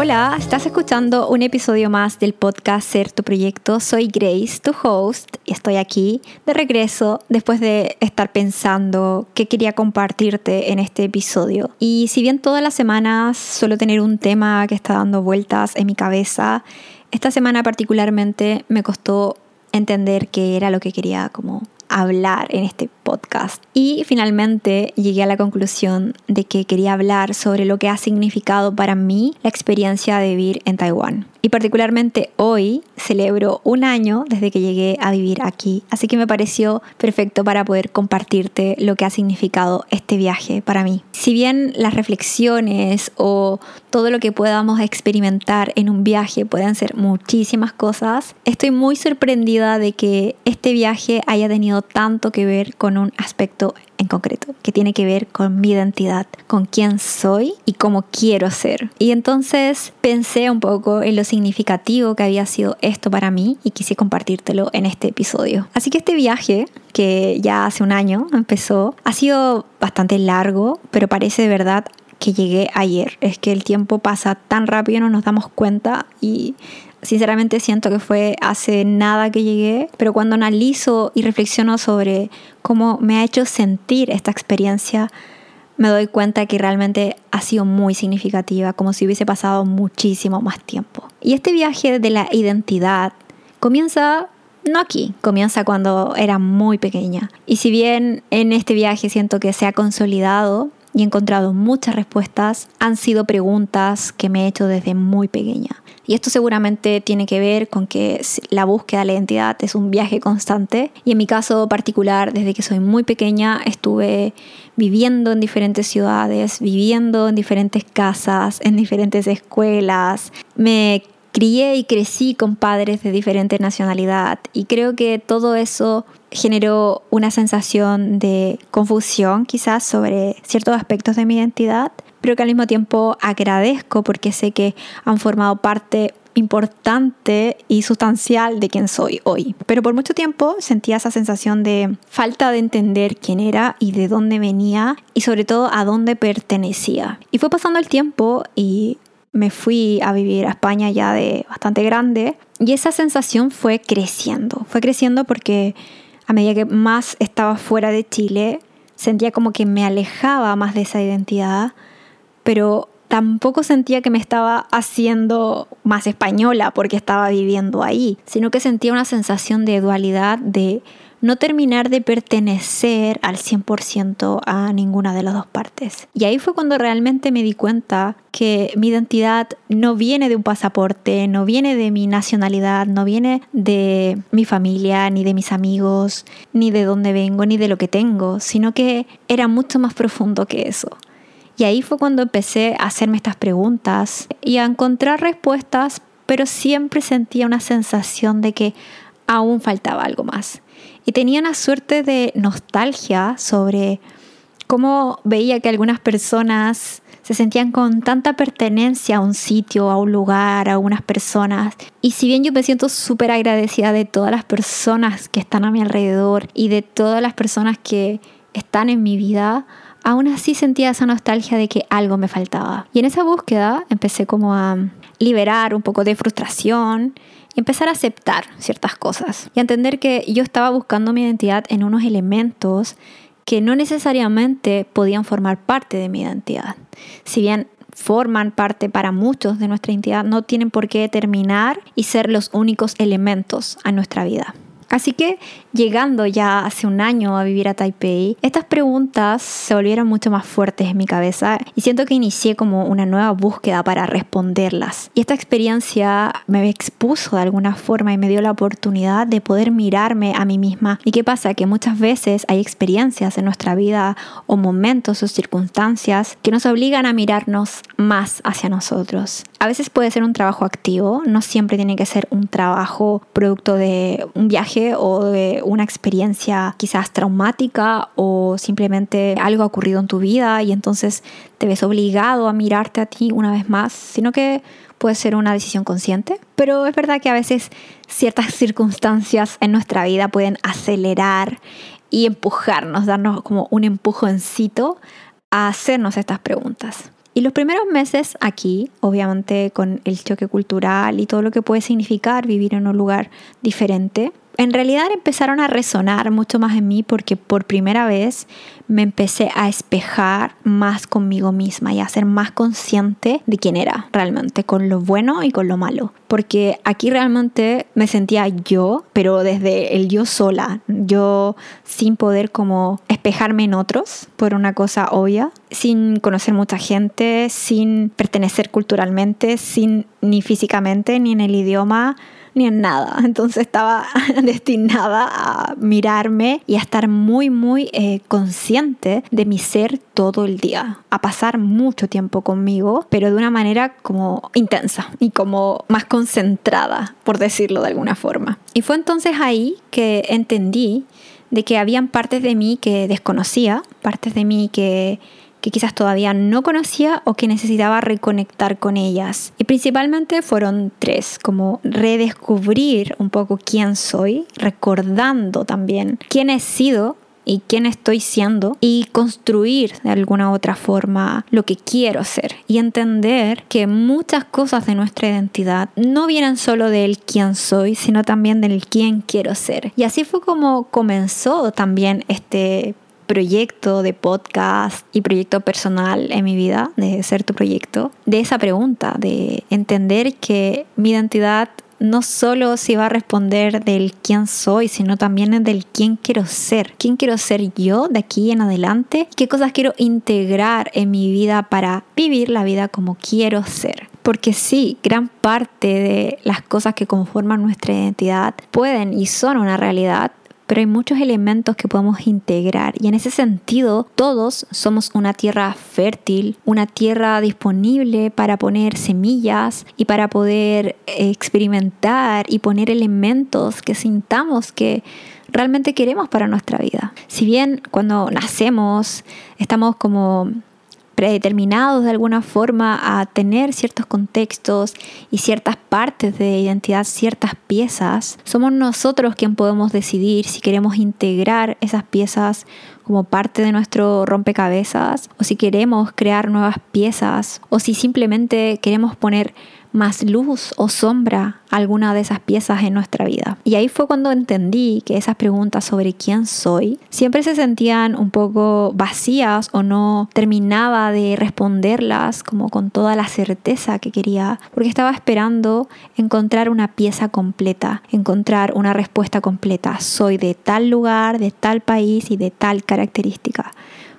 Hola, estás escuchando un episodio más del podcast Ser tu proyecto. Soy Grace, tu host, y estoy aquí de regreso después de estar pensando qué quería compartirte en este episodio. Y si bien todas las semanas suelo tener un tema que está dando vueltas en mi cabeza, esta semana particularmente me costó entender qué era lo que quería como hablar en este podcast. Y finalmente llegué a la conclusión de que quería hablar sobre lo que ha significado para mí la experiencia de vivir en Taiwán. Y particularmente hoy celebro un año desde que llegué a vivir aquí, así que me pareció perfecto para poder compartirte lo que ha significado este viaje para mí. Si bien las reflexiones o todo lo que podamos experimentar en un viaje pueden ser muchísimas cosas, estoy muy sorprendida de que este viaje haya tenido tanto que ver con un aspecto en concreto, que tiene que ver con mi identidad, con quién soy y cómo quiero ser. Y entonces pensé un poco en lo significativo que había sido esto para mí y quise compartírtelo en este episodio. Así que este viaje, que ya hace un año empezó, ha sido bastante largo, pero parece de verdad que llegué ayer. Es que el tiempo pasa tan rápido, no nos damos cuenta y Sinceramente siento que fue hace nada que llegué, pero cuando analizo y reflexiono sobre cómo me ha hecho sentir esta experiencia, me doy cuenta que realmente ha sido muy significativa, como si hubiese pasado muchísimo más tiempo. Y este viaje de la identidad comienza no aquí, comienza cuando era muy pequeña. Y si bien en este viaje siento que se ha consolidado, y he encontrado muchas respuestas, han sido preguntas que me he hecho desde muy pequeña. Y esto seguramente tiene que ver con que la búsqueda de la identidad es un viaje constante. Y en mi caso particular, desde que soy muy pequeña, estuve viviendo en diferentes ciudades, viviendo en diferentes casas, en diferentes escuelas. Me crié y crecí con padres de diferente nacionalidad y creo que todo eso generó una sensación de confusión quizás sobre ciertos aspectos de mi identidad, pero que al mismo tiempo agradezco porque sé que han formado parte importante y sustancial de quien soy hoy. Pero por mucho tiempo sentía esa sensación de falta de entender quién era y de dónde venía y sobre todo a dónde pertenecía. Y fue pasando el tiempo y me fui a vivir a España ya de bastante grande y esa sensación fue creciendo, fue creciendo porque a medida que más estaba fuera de Chile, sentía como que me alejaba más de esa identidad, pero tampoco sentía que me estaba haciendo más española porque estaba viviendo ahí, sino que sentía una sensación de dualidad, de no terminar de pertenecer al 100% a ninguna de las dos partes. Y ahí fue cuando realmente me di cuenta que mi identidad no viene de un pasaporte, no viene de mi nacionalidad, no viene de mi familia, ni de mis amigos, ni de dónde vengo, ni de lo que tengo, sino que era mucho más profundo que eso. Y ahí fue cuando empecé a hacerme estas preguntas y a encontrar respuestas, pero siempre sentía una sensación de que aún faltaba algo más y tenía una suerte de nostalgia sobre cómo veía que algunas personas se sentían con tanta pertenencia a un sitio, a un lugar, a unas personas. Y si bien yo me siento súper agradecida de todas las personas que están a mi alrededor y de todas las personas que están en mi vida, aún así sentía esa nostalgia de que algo me faltaba. Y en esa búsqueda empecé como a liberar un poco de frustración empezar a aceptar ciertas cosas y entender que yo estaba buscando mi identidad en unos elementos que no necesariamente podían formar parte de mi identidad. Si bien forman parte para muchos de nuestra identidad, no tienen por qué determinar y ser los únicos elementos a nuestra vida. Así que llegando ya hace un año a vivir a Taipei, estas preguntas se volvieron mucho más fuertes en mi cabeza y siento que inicié como una nueva búsqueda para responderlas. Y esta experiencia me expuso de alguna forma y me dio la oportunidad de poder mirarme a mí misma. ¿Y qué pasa? Que muchas veces hay experiencias en nuestra vida o momentos o circunstancias que nos obligan a mirarnos más hacia nosotros. A veces puede ser un trabajo activo, no siempre tiene que ser un trabajo producto de un viaje o de una experiencia quizás traumática o simplemente algo ha ocurrido en tu vida y entonces te ves obligado a mirarte a ti una vez más, sino que puede ser una decisión consciente, pero es verdad que a veces ciertas circunstancias en nuestra vida pueden acelerar y empujarnos, darnos como un empujoncito a hacernos estas preguntas. Y los primeros meses aquí, obviamente con el choque cultural y todo lo que puede significar vivir en un lugar diferente, en realidad empezaron a resonar mucho más en mí porque por primera vez me empecé a espejar más conmigo misma y a ser más consciente de quién era realmente, con lo bueno y con lo malo. Porque aquí realmente me sentía yo, pero desde el yo sola, yo sin poder como espejarme en otros por una cosa obvia, sin conocer mucha gente, sin pertenecer culturalmente, sin ni físicamente ni en el idioma ni en nada. Entonces estaba destinada a mirarme y a estar muy, muy eh, consciente de mi ser todo el día, a pasar mucho tiempo conmigo, pero de una manera como intensa y como más concentrada, por decirlo de alguna forma. Y fue entonces ahí que entendí de que habían partes de mí que desconocía, partes de mí que que quizás todavía no conocía o que necesitaba reconectar con ellas. Y principalmente fueron tres, como redescubrir un poco quién soy, recordando también quién he sido y quién estoy siendo y construir de alguna otra forma lo que quiero ser y entender que muchas cosas de nuestra identidad no vienen solo del quién soy, sino también del quién quiero ser. Y así fue como comenzó también este proyecto de podcast y proyecto personal en mi vida, de ser tu proyecto, de esa pregunta, de entender que mi identidad no solo se va a responder del quién soy, sino también del quién quiero ser. ¿Quién quiero ser yo de aquí en adelante? ¿Qué cosas quiero integrar en mi vida para vivir la vida como quiero ser? Porque sí, gran parte de las cosas que conforman nuestra identidad pueden y son una realidad, pero hay muchos elementos que podemos integrar y en ese sentido todos somos una tierra fértil, una tierra disponible para poner semillas y para poder experimentar y poner elementos que sintamos que realmente queremos para nuestra vida. Si bien cuando nacemos estamos como predeterminados de alguna forma a tener ciertos contextos y ciertas partes de identidad, ciertas piezas, somos nosotros quien podemos decidir si queremos integrar esas piezas como parte de nuestro rompecabezas o si queremos crear nuevas piezas o si simplemente queremos poner más luz o sombra alguna de esas piezas en nuestra vida. Y ahí fue cuando entendí que esas preguntas sobre quién soy siempre se sentían un poco vacías o no terminaba de responderlas como con toda la certeza que quería, porque estaba esperando encontrar una pieza completa, encontrar una respuesta completa. Soy de tal lugar, de tal país y de tal característica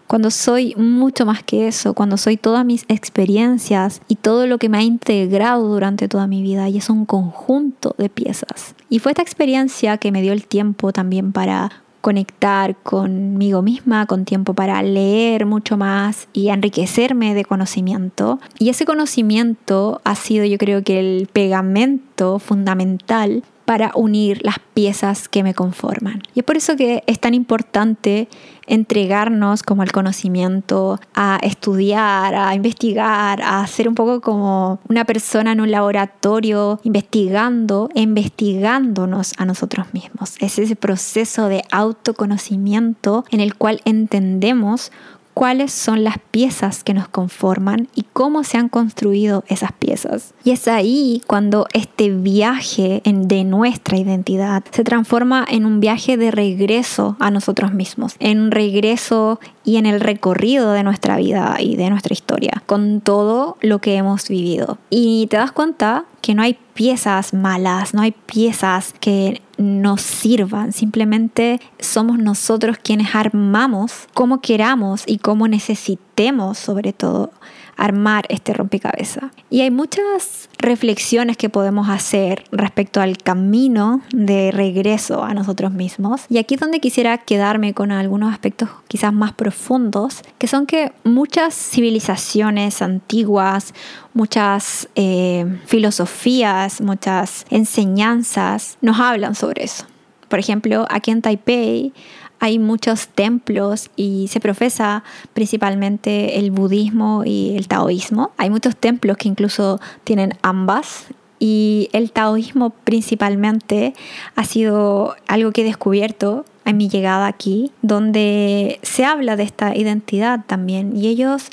cuando soy mucho más que eso, cuando soy todas mis experiencias y todo lo que me ha integrado durante toda mi vida y es un conjunto de piezas. Y fue esta experiencia que me dio el tiempo también para conectar conmigo misma, con tiempo para leer mucho más y enriquecerme de conocimiento. Y ese conocimiento ha sido yo creo que el pegamento fundamental para unir las piezas que me conforman. Y es por eso que es tan importante entregarnos como al conocimiento, a estudiar, a investigar, a ser un poco como una persona en un laboratorio investigando investigándonos a nosotros mismos. Es ese proceso de autoconocimiento en el cual entendemos cuáles son las piezas que nos conforman y cómo se han construido esas piezas. Y es ahí cuando este viaje de nuestra identidad se transforma en un viaje de regreso a nosotros mismos, en un regreso y en el recorrido de nuestra vida y de nuestra historia, con todo lo que hemos vivido. Y te das cuenta que no hay piezas malas, no hay piezas que nos sirvan, simplemente somos nosotros quienes armamos como queramos y como necesitemos sobre todo armar este rompecabezas. Y hay muchas reflexiones que podemos hacer respecto al camino de regreso a nosotros mismos. Y aquí es donde quisiera quedarme con algunos aspectos quizás más profundos, que son que muchas civilizaciones antiguas, muchas eh, filosofías, muchas enseñanzas nos hablan sobre eso. Por ejemplo, aquí en Taipei hay muchos templos y se profesa principalmente el budismo y el taoísmo. Hay muchos templos que incluso tienen ambas y el taoísmo principalmente ha sido algo que he descubierto en mi llegada aquí, donde se habla de esta identidad también y ellos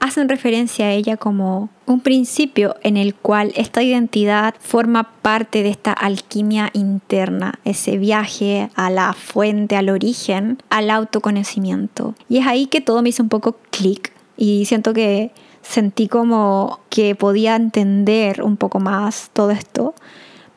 hacen referencia a ella como un principio en el cual esta identidad forma parte de esta alquimia interna, ese viaje a la fuente, al origen, al autoconocimiento. Y es ahí que todo me hizo un poco clic y siento que sentí como que podía entender un poco más todo esto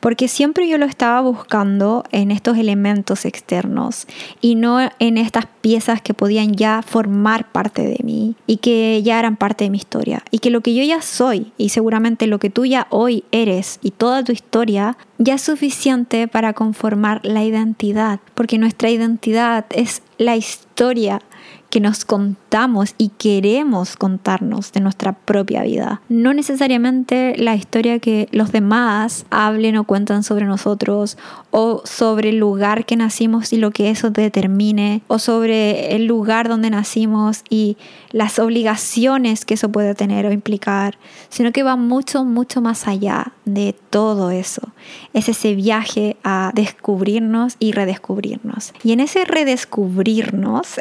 porque siempre yo lo estaba buscando en estos elementos externos y no en estas piezas que podían ya formar parte de mí y que ya eran parte de mi historia. Y que lo que yo ya soy y seguramente lo que tú ya hoy eres y toda tu historia ya es suficiente para conformar la identidad, porque nuestra identidad es la historia que nos contamos y queremos contarnos de nuestra propia vida. No necesariamente la historia que los demás hablen o cuentan sobre nosotros o sobre el lugar que nacimos y lo que eso determine o sobre el lugar donde nacimos y las obligaciones que eso puede tener o implicar, sino que va mucho, mucho más allá de todo eso. Es ese viaje a descubrirnos y redescubrirnos. Y en ese redescubrirnos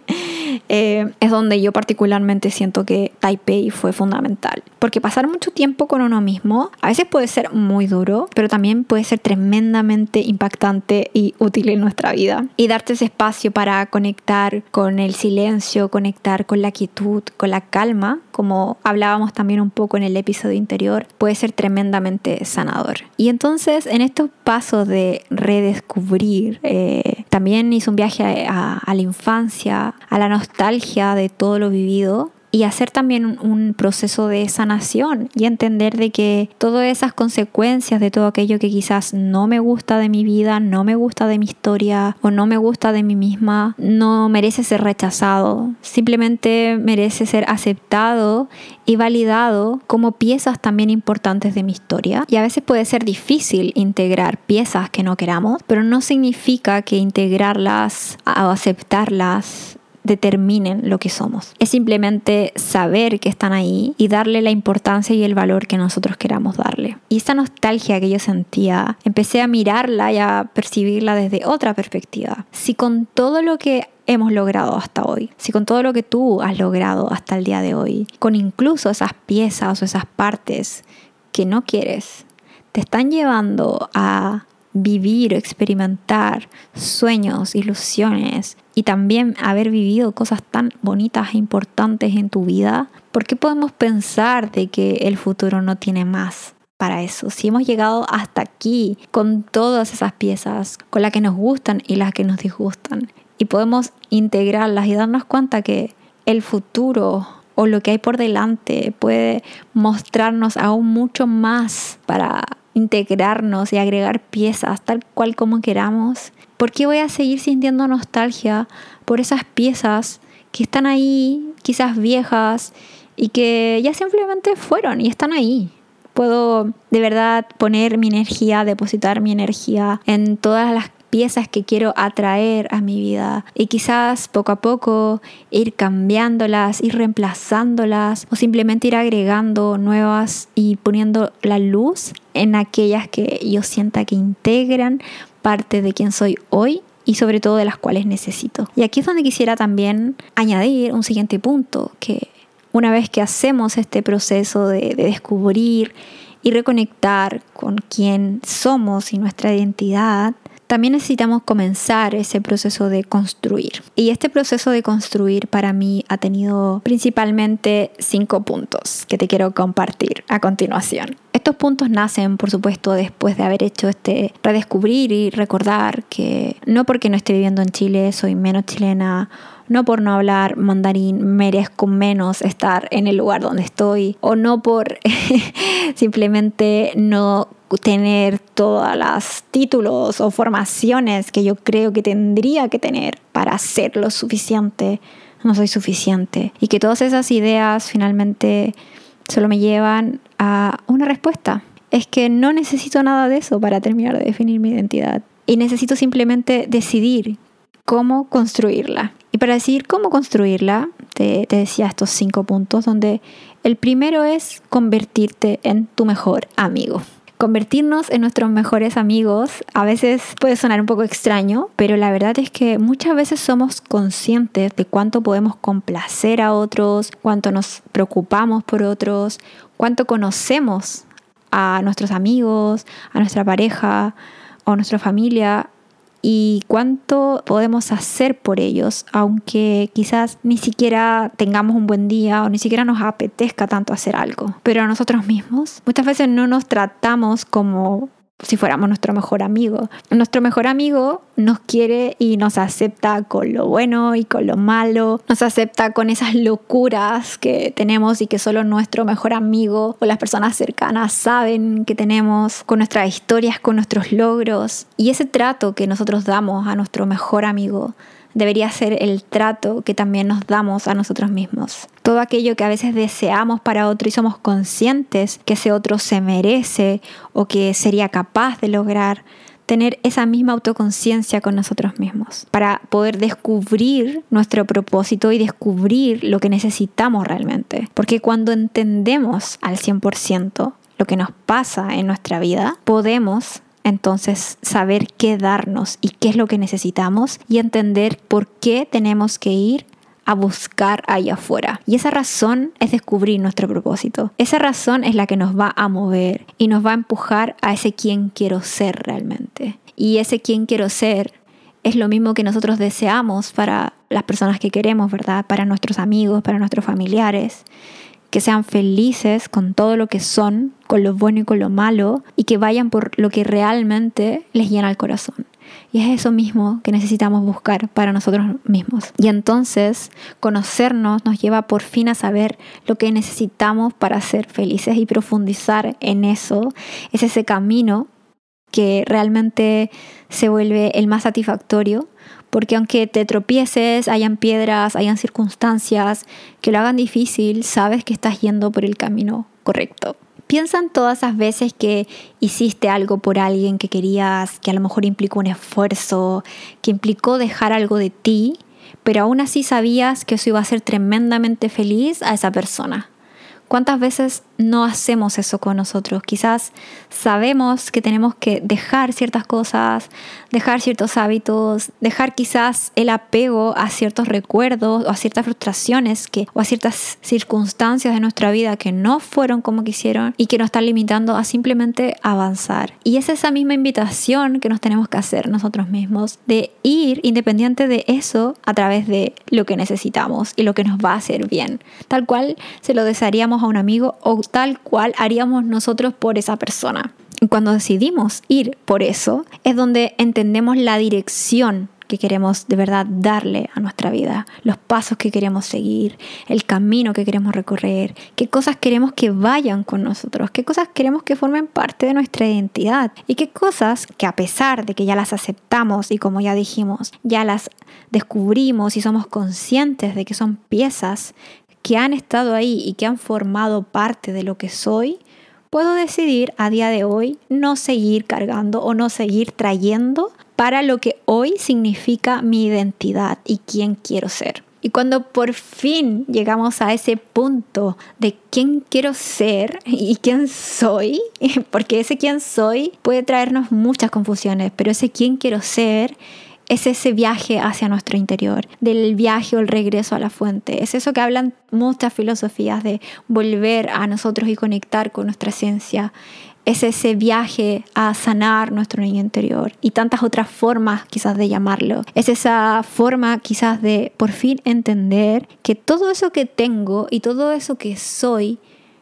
eh, es donde yo particularmente siento que Taipei fue fundamental. Porque pasar mucho tiempo con uno mismo a veces puede ser muy duro, pero también puede ser tremendamente impactante y útil en nuestra vida. Y darte ese espacio para conectar con el silencio, conectar con la quietud, con la calma, como hablábamos también un poco en el episodio interior, puede ser tremendamente sanador. Y entonces en estos pasos de redescubrir, eh, también hice un viaje a la infancia, a la nostalgia de todo lo vivido y hacer también un, proceso de sanación y entender de que todas esas consecuencias de todo aquello que quizás no me gusta de mi vida, no me gusta de mi historia o no me gusta de mí misma, no merece ser rechazado, simplemente merece ser aceptado y validado como piezas también importantes de mi historia. Y a veces puede ser difícil integrar piezas que no queramos, pero no significa que integrarlas o aceptarlas determinen lo que somos. Es simplemente saber que están ahí y darle la importancia y el valor que nosotros queramos darle. Y esa nostalgia que yo sentía, empecé a mirarla y a percibirla desde otra perspectiva. Si con todo lo que hemos logrado hasta hoy, si con todo lo que tú has logrado hasta el día de hoy, con incluso esas piezas o esas partes que no quieres, te están llevando a vivir, experimentar sueños, ilusiones y también haber vivido cosas tan bonitas e importantes en tu vida, ¿por qué podemos pensar de que el futuro no tiene más? Para eso, si hemos llegado hasta aquí con todas esas piezas, con las que nos gustan y las que nos disgustan, y podemos integrarlas y darnos cuenta que el futuro o lo que hay por delante puede mostrarnos aún mucho más para integrarnos y agregar piezas tal cual como queramos? ¿Por qué voy a seguir sintiendo nostalgia por esas piezas que están ahí, quizás viejas, y que ya simplemente fueron y están ahí? Puedo de verdad poner mi energía, depositar mi energía en todas las piezas que quiero atraer a mi vida y quizás poco a poco ir cambiándolas, ir reemplazándolas o simplemente ir agregando nuevas y poniendo la luz en aquellas que yo sienta que integran parte de quien soy hoy y sobre todo de las cuales necesito. Y aquí es donde quisiera también añadir un siguiente punto, que una vez que hacemos este proceso de, de descubrir y reconectar con quién somos y nuestra identidad, también necesitamos comenzar ese proceso de construir. Y este proceso de construir para mí ha tenido principalmente cinco puntos que te quiero compartir a continuación. Estos puntos nacen, por supuesto, después de haber hecho este redescubrir y recordar que no porque no esté viviendo en Chile soy menos chilena no por no hablar mandarín merezco menos estar en el lugar donde estoy o no por simplemente no tener todas las títulos o formaciones que yo creo que tendría que tener para ser lo suficiente, no soy suficiente. Y que todas esas ideas finalmente solo me llevan a una respuesta. Es que no necesito nada de eso para terminar de definir mi identidad. Y necesito simplemente decidir cómo construirla. Y para decidir cómo construirla, te, te decía estos cinco puntos, donde el primero es convertirte en tu mejor amigo Convertirnos en nuestros mejores amigos a veces puede sonar un poco extraño, pero la verdad es que muchas veces somos conscientes de cuánto podemos complacer a otros, cuánto nos preocupamos por otros, cuánto conocemos a nuestros amigos, a nuestra pareja o a nuestra familia y cuánto podemos hacer por ellos, aunque quizás ni siquiera tengamos un buen día o ni siquiera nos apetezca tanto hacer algo. Pero a nosotros mismos muchas veces no nos tratamos como si fuéramos nuestro mejor amigo. Nuestro mejor amigo nos quiere y nos acepta con lo bueno y con lo malo, nos acepta con esas locuras que tenemos y que solo nuestro mejor amigo o las personas cercanas saben que tenemos, con nuestras historias, con nuestros logros. Y ese trato que nosotros damos a nuestro mejor amigo debería ser el trato que también nos damos a nosotros mismos. Todo aquello que a veces deseamos para otro y somos conscientes que ese otro se merece o que sería capaz de lograr, tener esa misma autoconciencia con nosotros mismos, para poder descubrir nuestro propósito y descubrir lo que necesitamos realmente. Porque cuando entendemos al 100% lo que nos pasa en nuestra vida, podemos entonces saber qué darnos y qué es lo que necesitamos y entender por qué tenemos que ir a buscar allá afuera. Y esa razón es descubrir nuestro propósito. Esa razón es la que nos va a mover y nos va a empujar a ese quien quiero ser realmente. Y ese quien quiero ser es lo mismo que nosotros deseamos para las personas que queremos, ¿verdad? Para nuestros amigos, para nuestros familiares que sean felices con todo lo que son, con lo bueno y con lo malo, y que vayan por lo que realmente les llena el corazón. Y es eso mismo que necesitamos buscar para nosotros mismos. Y entonces conocernos nos lleva por fin a saber lo que necesitamos para ser felices y profundizar en eso. Es ese camino que realmente se vuelve el más satisfactorio porque aunque te tropieces, hayan piedras, hayan circunstancias que lo hagan difícil, sabes que estás yendo por el camino correcto. Piensa en todas esas veces que hiciste algo por alguien que querías, que a lo mejor implicó un esfuerzo, que implicó dejar algo de ti, pero aún así sabías que eso iba a ser tremendamente feliz a esa persona. ¿Cuántas veces no hacemos eso con nosotros? Quizás sabemos que tenemos que dejar ciertas cosas, dejar ciertos hábitos, dejar quizás el apego a ciertos recuerdos o a ciertas frustraciones que, o a ciertas circunstancias de nuestra vida que no fueron como quisieron y que nos están limitando a simplemente avanzar. Y es esa misma invitación que nos tenemos que hacer nosotros mismos de ir independiente de eso a través de lo que necesitamos y lo que nos va a hacer bien. Tal cual se lo desearíamos a un amigo o tal cual haríamos nosotros por esa persona. Cuando decidimos ir por eso, es donde entendemos la dirección que queremos de verdad darle a nuestra vida, los pasos que queremos seguir, el camino que queremos recorrer, qué cosas queremos que vayan con nosotros, qué cosas queremos que formen parte de nuestra identidad y qué cosas que a pesar de que ya las aceptamos y como ya dijimos, ya las descubrimos y somos conscientes de que son piezas que han estado ahí y que han formado parte de lo que soy, puedo decidir a día de hoy no seguir cargando o no seguir trayendo para lo que hoy significa mi identidad y quién quiero ser. Y cuando por fin llegamos a ese punto de quién quiero ser y quién soy, porque ese quién soy puede traernos muchas confusiones, pero ese quién quiero ser es ese viaje hacia nuestro interior, del viaje o el regreso a la fuente. Es eso que hablan muchas filosofías de volver a nosotros y conectar con nuestra esencia. Es ese viaje a sanar nuestro niño interior y tantas otras formas quizás de llamarlo. Es esa forma quizás de por fin entender que todo eso que tengo y todo eso que soy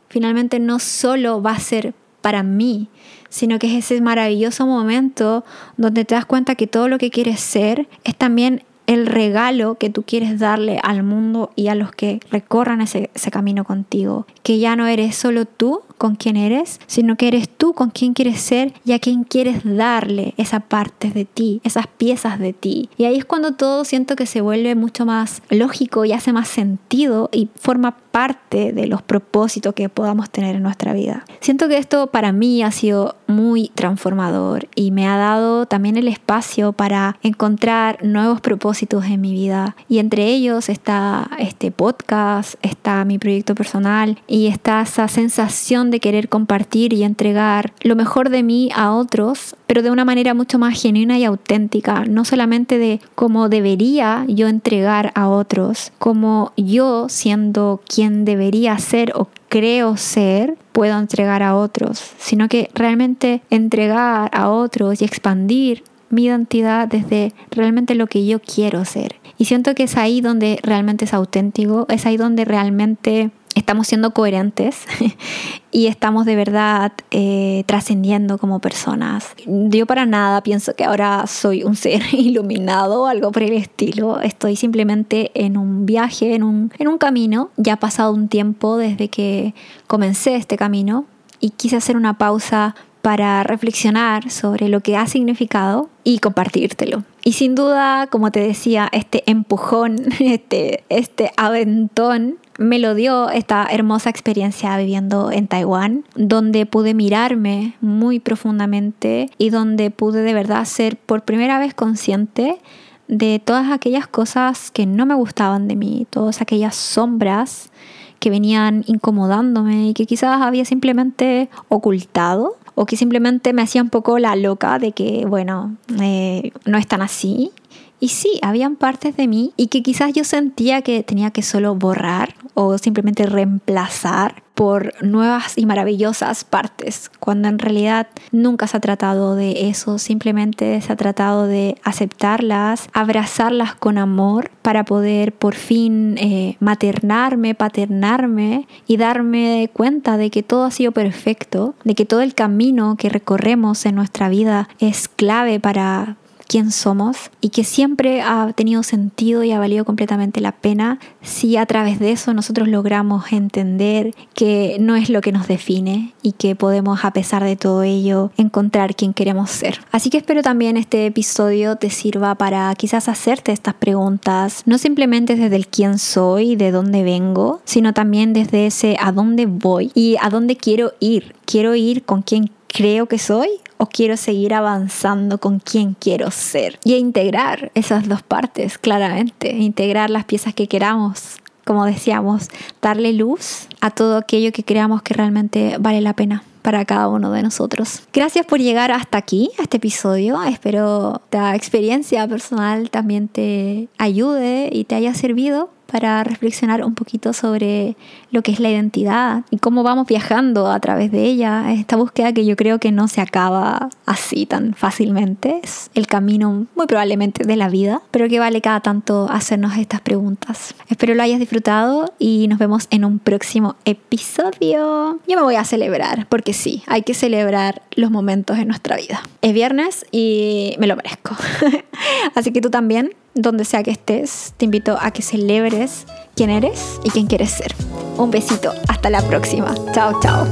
finalmente no solo va a ser para mí, sino que es ese maravilloso momento donde te das cuenta que todo lo que quieres ser es también el regalo que tú quieres darle al mundo y a los que recorran ese, camino contigo. Que ya no eres solo tú, con quién eres, sino que eres tú con quién quieres ser y a quién quieres darle esa parte de ti, esas piezas de ti. Y ahí es cuando todo siento que se vuelve mucho más lógico y hace más sentido y forma parte de los propósitos que podamos tener en nuestra vida. Siento que esto para mí ha sido muy transformador y me ha dado también el espacio para encontrar nuevos propósitos propósitos en mi vida. Y entre ellos está este podcast, está mi proyecto personal y está esa sensación de querer compartir y entregar lo mejor de mí a otros, pero de una manera mucho más genuina y auténtica, no solamente de cómo debería yo entregar a otros, como yo siendo quien debería ser o creo ser, puedo entregar a otros, sino que realmente entregar a otros y expandir mi identidad desde realmente lo que yo quiero ser. Y siento que es ahí donde realmente es auténtico, es ahí donde realmente estamos siendo coherentes y estamos de verdad eh, trascendiendo como personas. Yo para nada pienso que ahora soy un ser iluminado o algo por el estilo. Estoy simplemente en un viaje, en un, en un camino. Ya ha pasado un tiempo desde que comencé este camino y quise hacer una pausa para reflexionar sobre lo que ha significado y compartírtelo. Y sin duda, como te decía, este empujón, este, este aventón me lo dio esta hermosa experiencia viviendo en Taiwán, donde pude mirarme muy profundamente y donde pude de verdad ser por primera vez consciente de todas aquellas cosas que no me gustaban de mí, todas aquellas sombras que venían incomodándome y que quizás había simplemente ocultado o que simplemente me hacía un poco la loca de que, bueno, eh, no es tan así y sí, habían partes de mí y que quizás yo sentía que tenía que solo borrar o simplemente reemplazar por nuevas y maravillosas partes, cuando en realidad nunca se ha tratado de eso, simplemente se ha tratado de aceptarlas, abrazarlas con amor para poder por fin eh, maternarme, paternarme y darme cuenta de que todo ha sido perfecto, de que todo el camino que recorremos en nuestra vida es clave para quién somos y que siempre ha tenido sentido y ha valido completamente la pena si a través de eso nosotros logramos entender que no es lo que nos define y que podemos a pesar de todo ello encontrar quién queremos ser. Así que espero también este episodio te sirva para quizás hacerte estas preguntas, no simplemente desde el quién soy, de dónde vengo, sino también desde ese a dónde voy y a dónde quiero ir. Quiero ir con quién creo que soy o quiero seguir avanzando con quien quiero ser. Y integrar esas dos partes, claramente, integrar las piezas que queramos, como decíamos, darle luz a todo aquello que creamos que realmente vale la pena para cada uno de nosotros. Gracias por llegar hasta aquí, a este episodio. Espero esta experiencia personal también te ayude y te haya servido para reflexionar un poquito sobre lo que es la identidad y cómo vamos viajando a través de ella. Esta búsqueda que yo creo que no se acaba así tan fácilmente. Es el camino muy probablemente de la vida, pero que vale cada tanto hacernos estas preguntas. Espero lo hayas disfrutado y nos vemos en un próximo episodio. Yo me voy a celebrar, porque sí, hay que celebrar los momentos en nuestra vida. Es viernes y me lo merezco. así que tú también donde sea que estés, te invito a que celebres quién eres y quién quieres ser. Un besito, hasta la próxima. Chao, chao.